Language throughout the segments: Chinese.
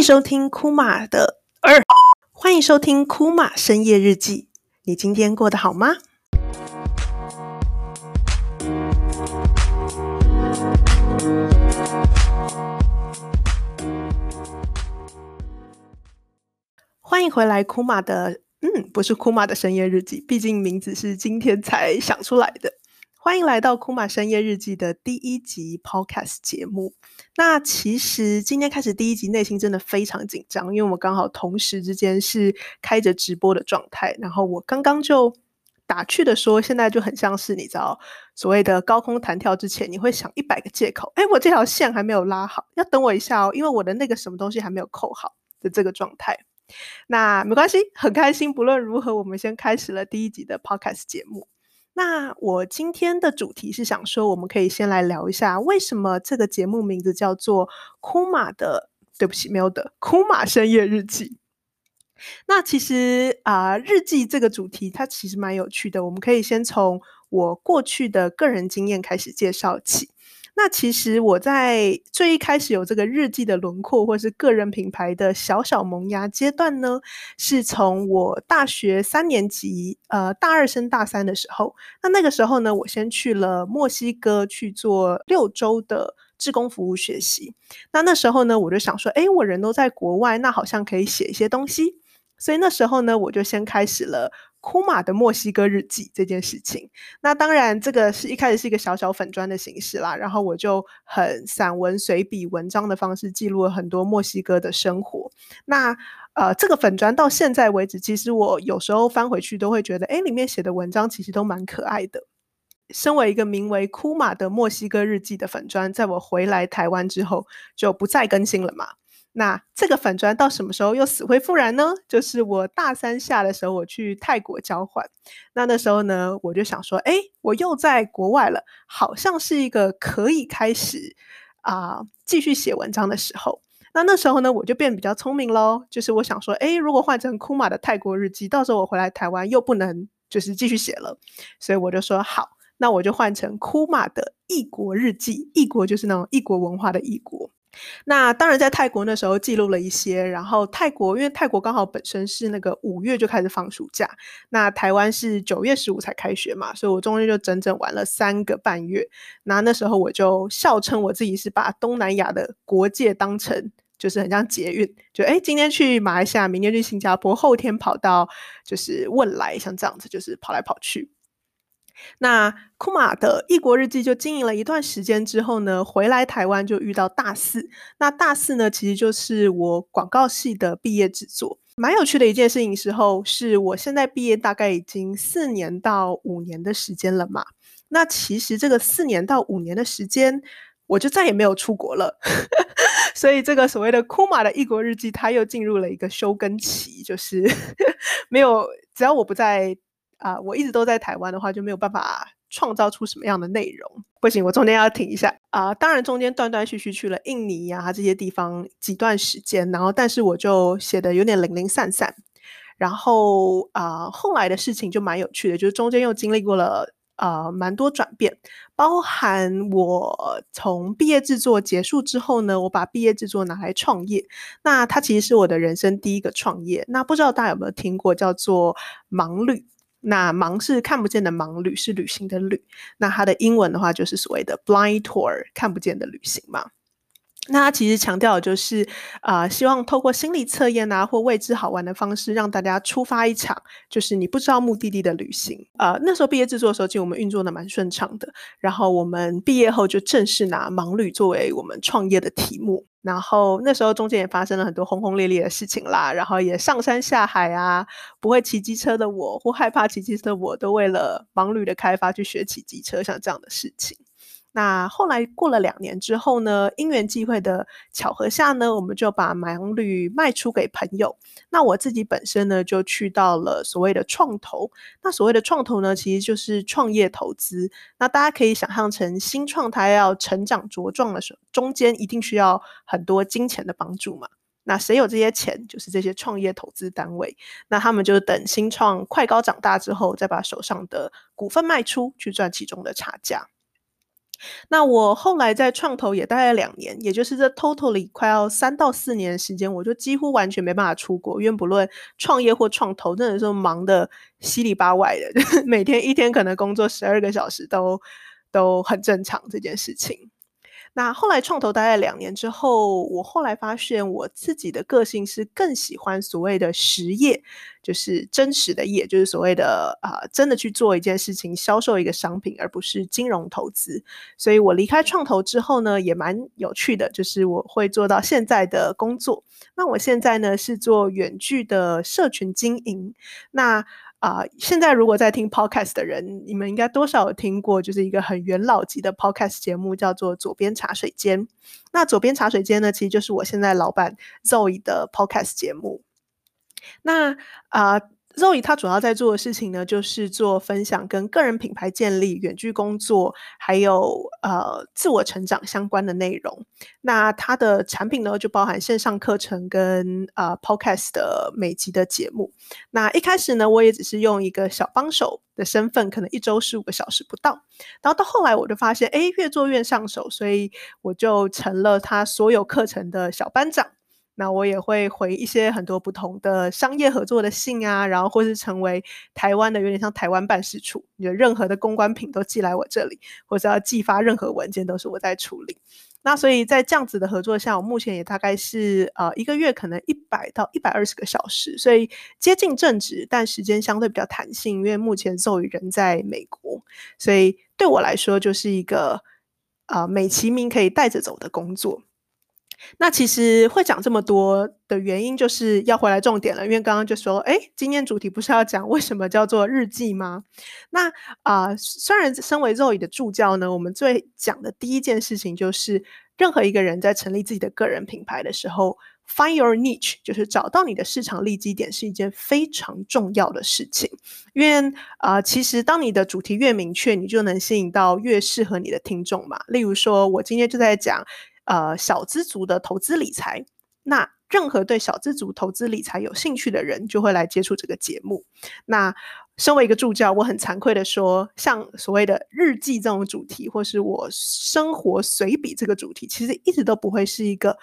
迎收听库玛的二，欢迎收听库玛深夜日记。你今天过得好吗？欢迎回来，库玛的嗯，不是库玛的深夜日记，毕竟名字是今天才想出来的。欢迎来到库玛深夜日记的第一集 Podcast 节目。那其实今天开始第一集，内心真的非常紧张，因为我刚好同时之间是开着直播的状态。然后我刚刚就打趣的说，现在就很像是你知道所谓的高空弹跳之前，你会想一百个借口。哎，我这条线还没有拉好，要等我一下哦，因为我的那个什么东西还没有扣好的这个状态。那没关系，很开心。不论如何，我们先开始了第一集的 Podcast 节目。那我今天的主题是想说，我们可以先来聊一下，为什么这个节目名字叫做库玛的，对不起，没有的，库玛深夜日记。那其实啊、日记这个主题它其实蛮有趣的，我们可以先从我过去的个人经验开始介绍起。那其实我在最一开始有这个日记的轮廓，或是个人品牌的小小萌芽阶段呢，是从我大学三年级，呃，大二升大三的时候。那那个时候呢，我先去了墨西哥去做六周的志工服务学习。那那时候呢，我就想说，诶，我人都在国外，那好像可以写一些东西。所以那时候呢，我就先开始了。库玛的墨西哥日记这件事情，那当然这个是一开始是一个小小粉砖的形式啦，然后我就很散文随笔文章的方式记录了很多墨西哥的生活。那呃，这个粉砖到现在为止，其实我有时候翻回去都会觉得，诶，里面写的文章其实都蛮可爱的。身为一个名为库玛的墨西哥日记的粉砖，在我回来台湾之后就不再更新了嘛。那这个粉专到什么时候又死灰复燃呢？就是我大三下的时候，我去泰国交换。那那时候呢，我就想说，哎，我又在国外了，好像是一个可以开始啊、继续写文章的时候。那那时候呢，我就变比较聪明喽。就是我想说，哎，如果换成库玛的泰国日记，到时候我回来台湾又不能就是继续写了，所以我就说好，那我就换成库玛的异国日记。异国就是那种异国文化的异国。那当然，在泰国那时候记录了一些，然后泰国因为泰国刚好本身是那个五月就开始放暑假，那台湾是九月十五才开学嘛，所以我中间就整整玩了三个半月。那那时候我就笑称我自己是把东南亚的国界当成就是很像捷运，就诶今天去马来西亚，明天去新加坡，后天跑到就是汶莱，像这样子就是跑来跑去。那库玛的异国日记就经营了一段时间之后呢，回来台湾就遇到大四。那大四呢，其实就是我广告系的毕业制作。蛮有趣的一件事情时候，是我现在毕业大概已经四年到五年的时间了嘛。那其实这个四年到五年的时间，我就再也没有出国了。所以这个所谓的库玛的异国日记，它又进入了一个休耕期，就是 没有，只要我不在。啊、我一直都在台湾的话，就没有办法创造出什么样的内容。不行，我中间要停一下啊、当然，中间断断续续去了印尼呀、这些地方几段时间，然后但是我就写的有点零零散散。然后啊、后来的事情就蛮有趣的，就是中间又经历过了啊、呃、蛮多转变，包含我从毕业制作结束之后呢，我把毕业制作拿来创业。那它其实是我的人生第一个创业。那不知道大家有没有听过叫做盲旅？那盲是看不见的盲，旅是旅行的旅。那它的英文的话就是所谓的 blind tour，看不见的旅行嘛。那他其实强调的就是，啊、希望透过心理测验啊，或未知好玩的方式，让大家出发一场，就是你不知道目的地的旅行。呃，那时候毕业制作的时候，其实我们运作的蛮顺畅的。然后我们毕业后就正式拿盲旅作为我们创业的题目。然后那时候中间也发生了很多轰轰烈烈的事情啦，然后也上山下海啊，不会骑机车的我或害怕骑机车的我都为了盲旅的开发去学骑机车，像这样的事情。那后来过了两年之后呢，因缘际会的巧合下呢，我们就把盲旅卖出给朋友。那我自己本身呢，就去到了所谓的创投。那所谓的创投呢，其实就是创业投资。那大家可以想象成新创它要成长茁壮的时候，中间一定需要很多金钱的帮助嘛。那谁有这些钱？就是这些创业投资单位。那他们就等新创快高长大之后，再把手上的股份卖出去赚其中的差价。那我后来在创投也待了两年，也就是这 totally 快要三到四年的时间，我就几乎完全没办法出国，因为不论创业或创投，真的是忙得稀里八外的，每天一天可能工作十二个小时都都很正常这件事情。那后来创投待了两年之后，我后来发现我自己的个性是更喜欢所谓的实业，就是真实的业，就是所谓的啊、真的去做一件事情，销售一个商品，而不是金融投资。所以我离开创投之后呢，也蛮有趣的，就是我会做到现在的工作。那我现在呢是做远距的社群经营。那啊、呃，现在如果在听 podcast 的人，你们应该多少有听过，就是一个很元老级的 podcast 节目，叫做《左边茶水间》。那《左边茶水间》呢，其实就是我现在老板 Zoe 的 podcast 节目。那啊。Zoe 他主要在做的事情呢，就是做分享跟个人品牌建立、远距工作，还有呃自我成长相关的内容。那他的产品呢，就包含线上课程跟呃 Podcast 的每集的节目。那一开始呢，我也只是用一个小帮手的身份，可能一周十五个小时不到。然后到后来，我就发现，哎，越做越上手，所以我就成了他所有课程的小班长。那我也会回一些很多不同的商业合作的信啊，然后或是成为台湾的有点像台湾办事处，你的任何的公关品都寄来我这里，或者要寄发任何文件都是我在处理。那所以在这样子的合作下，我目前也大概是呃一个月可能一百到一百二十个小时，所以接近正职，但时间相对比较弹性，因为目前 Zoe 人在美国，所以对我来说就是一个呃美其名可以带着走的工作。那其实会讲这么多的原因，就是要回来重点了。因为刚刚就说，哎，今天主题不是要讲为什么叫做日记吗？那啊、虽然身为 Zoe 的助教呢，我们最讲的第一件事情就是，任何一个人在成立自己的个人品牌的时候，find your niche，就是找到你的市场利基点，是一件非常重要的事情。因为啊、其实当你的主题越明确，你就能吸引到越适合你的听众嘛。例如说，我今天就在讲。呃，小资族的投资理财，那任何对小资族投资理财有兴趣的人，就会来接触这个节目。那身为一个助教，我很惭愧的说，像所谓的日记这种主题，或是我生活随笔这个主题，其实一直都不会是一个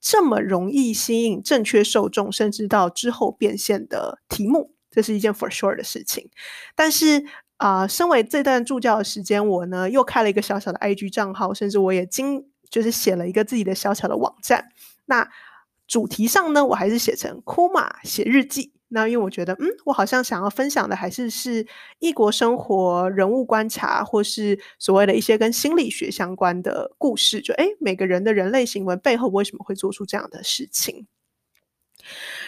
这么容易吸引正确受众，甚至到之后变现的题目。这是一件 for sure 的事情。但是啊、身为这段助教的时间，我呢又开了一个小小的 IG 账号，甚至我也经。就是写了一个自己的小小的网站，那主题上呢，我还是写成库玛写日记。那因为我觉得，嗯，我好像想要分享的还是是异国生活、人物观察，或是所谓的一些跟心理学相关的故事。就诶，每个人的人类行为背后为什么会做出这样的事情？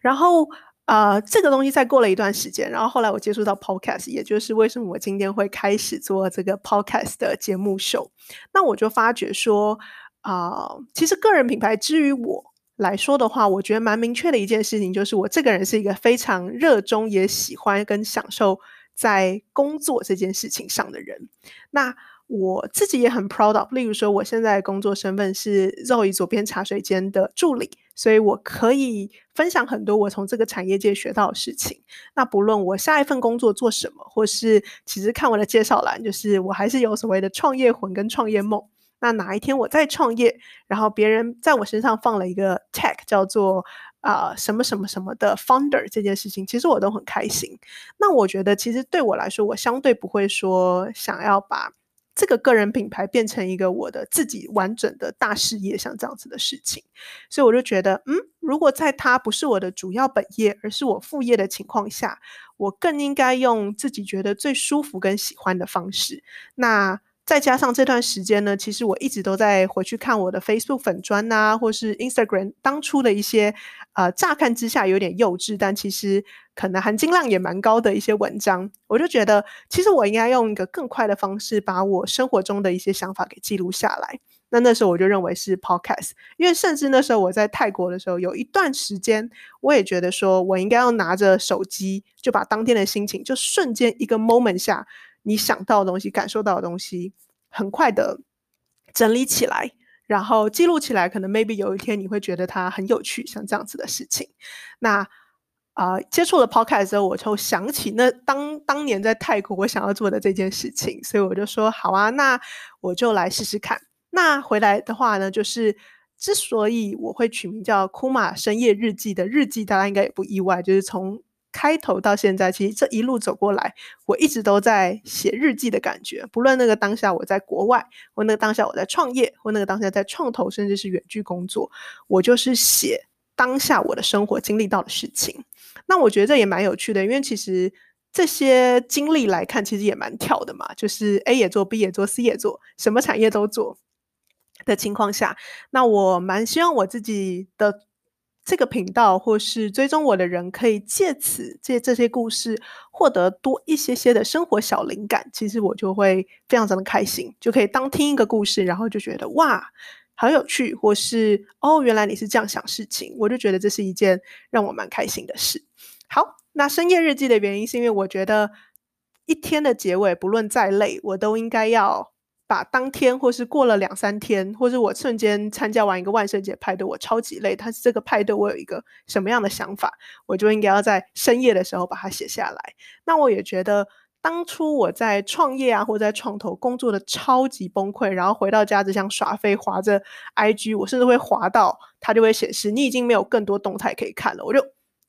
然后。呃，这个东西再过了一段时间，然后后来我接触到 podcast，也就是为什么我今天会开始做这个 podcast 的节目秀。那我就发觉说，啊、其实个人品牌之于我来说的话，我觉得蛮明确的一件事情，就是我这个人是一个非常热衷也喜欢跟享受在工作这件事情上的人。那我自己也很 proud of，例如说，我现在工作身份是 Zoe 佐编茶水间的助理，所以我可以分享很多我从这个产业界学到的事情。那不论我下一份工作做什么，或是其实看我的介绍栏，就是我还是有所谓的创业魂跟创业梦。那哪一天我再创业，然后别人在我身上放了一个 tag 叫做啊、什么什么什么的 founder 这件事情，其实我都很开心。那我觉得其实对我来说，我相对不会说想要把。这个个人品牌变成一个我的自己完整的大事业，像这样子的事情，所以我就觉得，嗯，如果在它不是我的主要本业，而是我副业的情况下，我更应该用自己觉得最舒服跟喜欢的方式。那再加上这段时间呢，其实我一直都在回去看我的 Facebook 粉专啊，或是 Instagram 当初的一些，呃，乍看之下有点幼稚，但其实可能含金量也蛮高的一些文章，我就觉得，其实我应该用一个更快的方式，把我生活中的一些想法给记录下来。那那时候我就认为是 Podcast，因为甚至那时候我在泰国的时候，有一段时间，我也觉得说我应该要拿着手机，就把当天的心情，就瞬间一个 moment 下。你想到的东西，感受到的东西，很快的整理起来，然后记录起来。可能 maybe 有一天你会觉得它很有趣，像这样子的事情。那啊、接触了 Podcast 之后，我就想起那当当年在泰国我想要做的这件事情，所以我就说好啊，那我就来试试看。那回来的话呢，就是之所以我会取名叫 Kuma 深夜日记的日记，大家应该也不意外，就是从开头到现在，其实这一路走过来，我一直都在写日记的感觉。不论那个当下我在国外，或那个当下我在创业，或那个当下在创投，甚至是远距工作，我就是写当下我的生活经历到的事情。那我觉得这也蛮有趣的，因为其实这些经历来看，其实也蛮跳的嘛，就是 A 也做，B 也做，C 也做，什么产业都做的情况下，那我蛮希望我自己的这个频道或是追踪我的人，可以借此借这些故事获得多一些些的生活小灵感。其实我就会非常非常的开心，就可以当听一个故事，然后就觉得哇。好有趣，或是哦，原来你是这样想事情，我就觉得这是一件让我蛮开心的事。好，那深夜日记的原因是因为我觉得一天的结尾，不论再累，我都应该要把当天或是过了两三天，或是我瞬间参加完一个万圣节派对，我超级累，但是这个派对我有一个什么样的想法，我就应该要在深夜的时候把它写下来。那我也觉得。当初我在创业啊，或者在创投工作的超级崩溃，然后回到家只想耍飞，划着 IG，我甚至会滑到它就会显示你已经没有更多动态可以看了。我就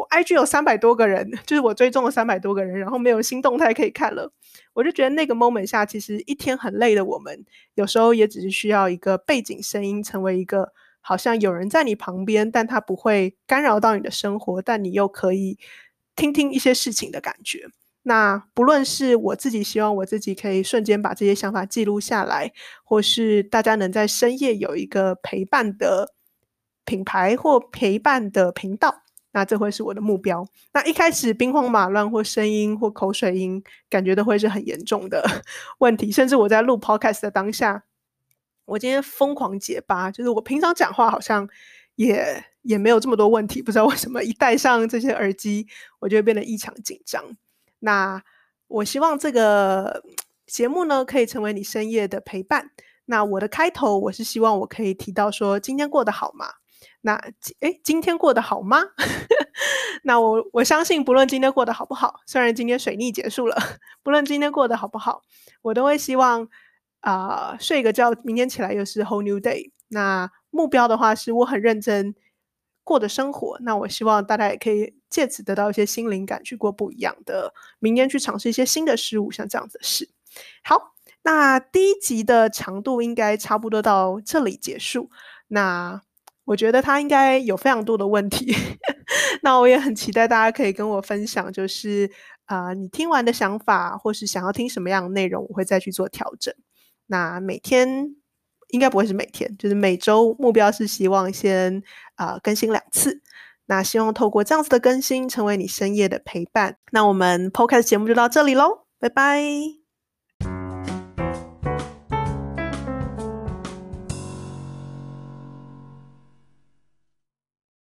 我 IG 有三百多个人，就是我追踪了三百多个人，然后没有新动态可以看了。我就觉得那个 moment 下，其实一天很累的我们，有时候也只是需要一个背景声音，成为一个好像有人在你旁边，但他不会干扰到你的生活，但你又可以听听一些事情的感觉。那不论是我自己希望我自己可以瞬间把这些想法记录下来，或是大家能在深夜有一个陪伴的品牌或陪伴的频道，那这会是我的目标。那一开始兵荒马乱或声音或口水音，感觉都会是很严重的 问题。甚至我在录 podcast 的当下，我今天疯狂结巴，就是我平常讲话好像也也没有这么多问题，不知道为什么一戴上这些耳机，我就会变得异常紧张。那我希望这个节目呢，可以成为你深夜的陪伴。那我的开头，我是希望我可以提到说，今天过得好吗？那诶，今天过得好吗？那我我相信，不论今天过得好不好，虽然今天水逆结束了，不论今天过得好不好，我都会希望啊、睡个觉，明天起来又是 whole new day。那目标的话，是我很认真过的生活。那我希望大家也可以。借此得到一些新灵感，去过不一样的明天，去尝试一些新的事物，像这样子的事。好，那第一集的长度应该差不多到这里结束。那我觉得它应该有非常多的问题，那我也很期待大家可以跟我分享，就是啊、你听完的想法，或是想要听什么样的内容，我会再去做调整。那每天应该不会是每天，就是每周目标是希望先啊、更新两次。那希望透过这样子的更新，成为你深夜的陪伴。那我们 Podcast 节目就到这里喽，拜拜。